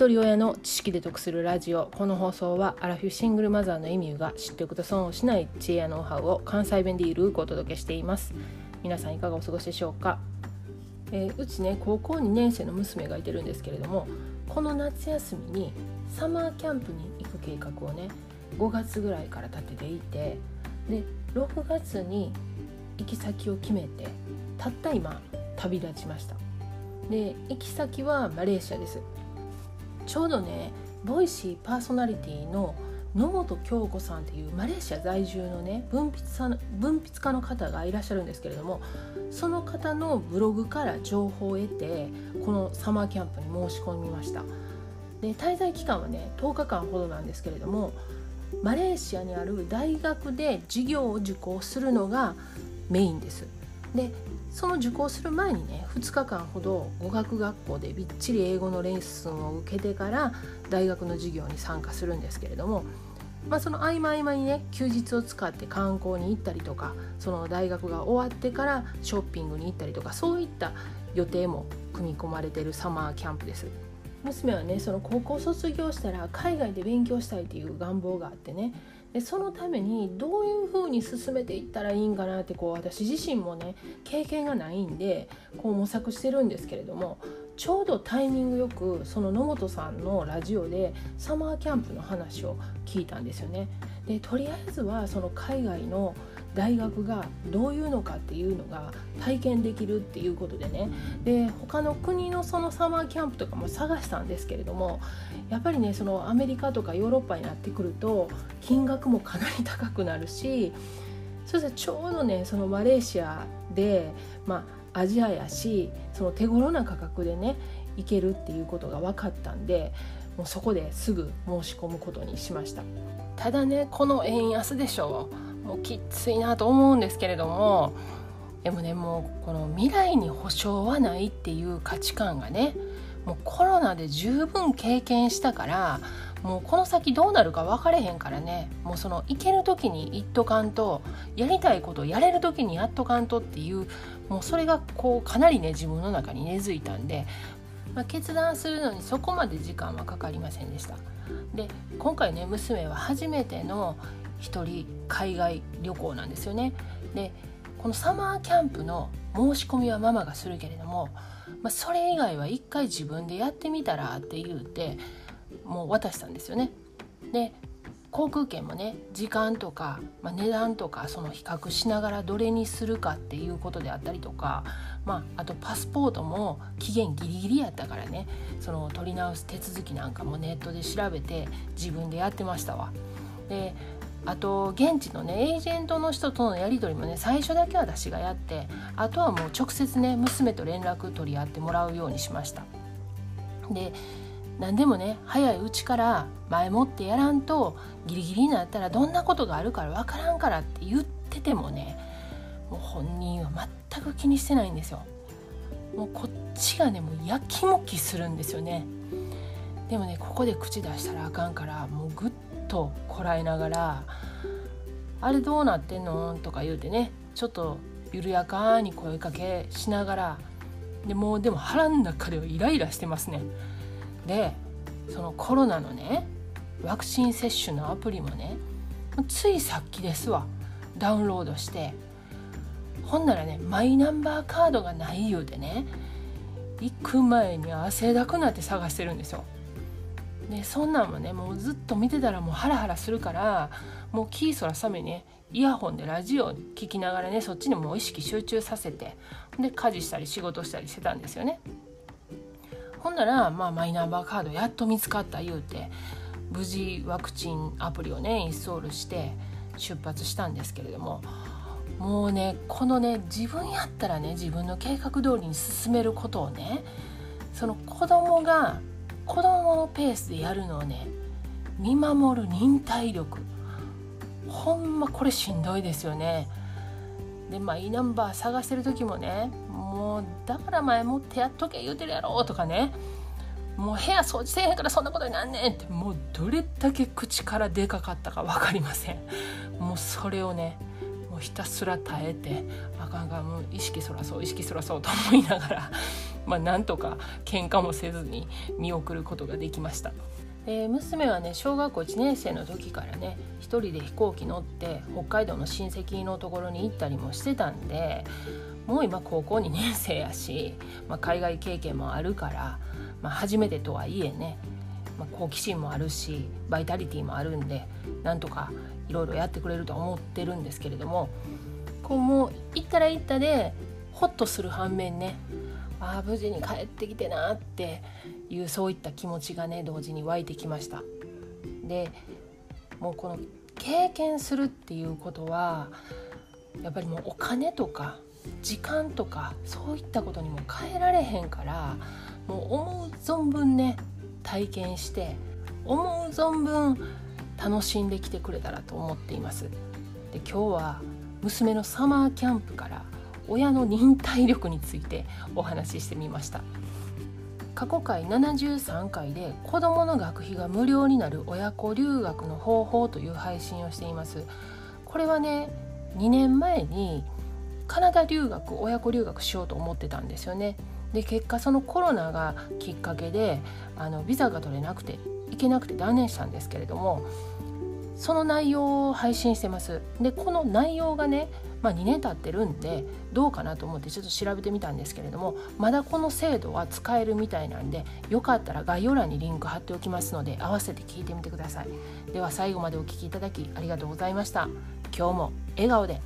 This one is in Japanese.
一人親の知識で得するラジオ。この放送はアラフィフシングルマザーのエミューが知っておくと損をしない知恵やノウハウを関西弁でいるくお届けしています。皆さんいかがお過ごしでしょうか、えー、うちね高校2年生の娘がいてるんですけれどもこの夏休みにサマーキャンプに行く計画をね5月ぐらいから立てていてで6月に行き先を決めてたった今旅立ちました。で行き先はマレーシアです。ちょうどねボイシーパーソナリティの野本京子さんっていうマレーシア在住のね文筆さ文筆家の方がいらっしゃるんですけれどもその方のブログから情報を得てこのサマーキャンプに申し込みました。で滞在期間はね10日間ほどなんですけれどもマレーシアにある大学で授業を受講するのがメインです。でその受講する前にね2日間ほど語学学校でびっちり英語のレッスンを受けてから大学の授業に参加するんですけれども、まあ、その合間合間にね休日を使って観光に行ったりとかその大学が終わってからショッピングに行ったりとかそういった予定も組み込まれているサマーキャンプです。娘はねその高校卒業したら海外で勉強したいっていう願望があってねでそのためにどういうふうに進めていったらいいんかなってこう私自身もね経験がないんでこう模索してるんですけれどもちょうどタイミングよくその野本さんのラジオでサマーキャンプの話を聞いたんですよね。でとりあえずはその海外の大学がどういうのかっていうのが体験できるっていうことでね。で他の国のそのサマーキャンプとかも探したんですけれどもやっぱりねそのアメリカとかヨーロッパになってくると金額もかなり高くなるしそしてちょうどねそのマレーシアでまあアジアやしその手頃な価格でね行けるっていうことが分かったんでもうそこですぐ申し込むことにしました。ただねこの円安でしょう。もうきついなと思うんですけれどもでもねもうこの未来に保証はないっていう価値観がねもうコロナで十分経験したからもうこの先どうなるか分かれへんからねもうその行ける時に行っとかんとやりたいことやれる時にやっとかんとっていうもうそれがこうかなりね自分の中に根付いたんで、まあ、決断するのにそこまで時間はかかりませんでした。で今回ね娘は初めての1人海外旅行なんですよね。でこのサマーキャンプの申し込みはママがするけれども、まあ、それ以外は一回自分でやってみたらって言うてもう渡したんですよね。で航空券もね時間とか、まあ、値段とかその比較しながらどれにするかっていうことであったりとか、まあ、あとパスポートも期限ギリギリやったからねその取り直す手続きなんかもネットで調べて自分でやってましたわ。であと現地のねエージェントの人とのやり取りもね最初だけは私がやってあとはもう直接ね娘と連絡取り合ってもらうようにしました。で何でもね早いうちから前もってやらんとギリギリになったらどんなことがあるから分からんからって言っててもねもう本人は全く気にしてないんですよ。もうこっちがねもうやきもきするんですよね。でもねここで口出したらあかんからもうぐっとこらえながら「あれどうなってんの?」とか言うてねちょっと緩やかに声かけしながらでもうでも腹の中ではイライラしてますね。でそのコロナのねワクチン接種のアプリもねついさっきですわダウンロードしてほんならねマイナンバーカードがない言うてね行く前に汗だくなって探してるんですよ。でそんなんもねもうずっと見てたらもうハラハラするからもうキーそらさめねイヤホンでラジオ聴きながらねそっちにもう意識集中させてで家事したり仕事したりしてたんですよね。ほんなら、まあ、マイナンバーカードやっと見つかった言うて無事ワクチンアプリをねインストールして出発したんですけれどももうねこのね自分やったらね自分の計画通りに進めることをねその子供が子供のペースでやるのをね見守る忍耐力。ほんまこれしんどいですよね。でマイナンバー探してる時もねもうだから前もってやっとけ言うてるやろとかね。もう部屋掃除せえへんからそんなことになんねんって。もうどれだけ口からでかかったか分かりません。もうそれをねもうひたすら耐えてあかんがもう意識そらそう意識そらそうと思いながら。まあ、なんとか喧嘩もせずに見送ることができました。で娘はね小学校1年生の時からね一人で飛行機乗って北海道の親戚のところに行ったりもしてたんでもう今高校2年生やし、まあ、海外経験もあるから、まあ、初めてとはいえね、まあ、好奇心もあるしバイタリティもあるんでなんとかいろいろやってくれると思ってるんですけれどもこうもう行ったら行ったでホッとする反面ねああ無事に帰ってきてなっていうそういった気持ちがね同時に湧いてきました。でもうこの経験するっていうことはやっぱりもうお金とか時間とかそういったことにも変えられへんからもう思う存分ね体験して思う存分楽しんできてくれたらと思っています。で今日は娘のサマーキャンプから親の忍耐力についてお話ししてみました。過去回73回で子どもの学費が無料になる親子留学の方法という配信をしています。これはね2年前にカナダ留学親子留学しようと思ってたんですよね。で結果そのコロナがきっかけであのビザが取れなくて行けなくて断念したんですけれどもその内容を配信してます。でこの内容がねまあ、2年経ってるんでどうかなと思ってちょっと調べてみたんですけれどもまだこの制度は使えるみたいなんでよかったら概要欄にリンク貼っておきますので合わせて聞いてみてください。では最後までお聴きいただきありがとうございました。今日も笑顔で。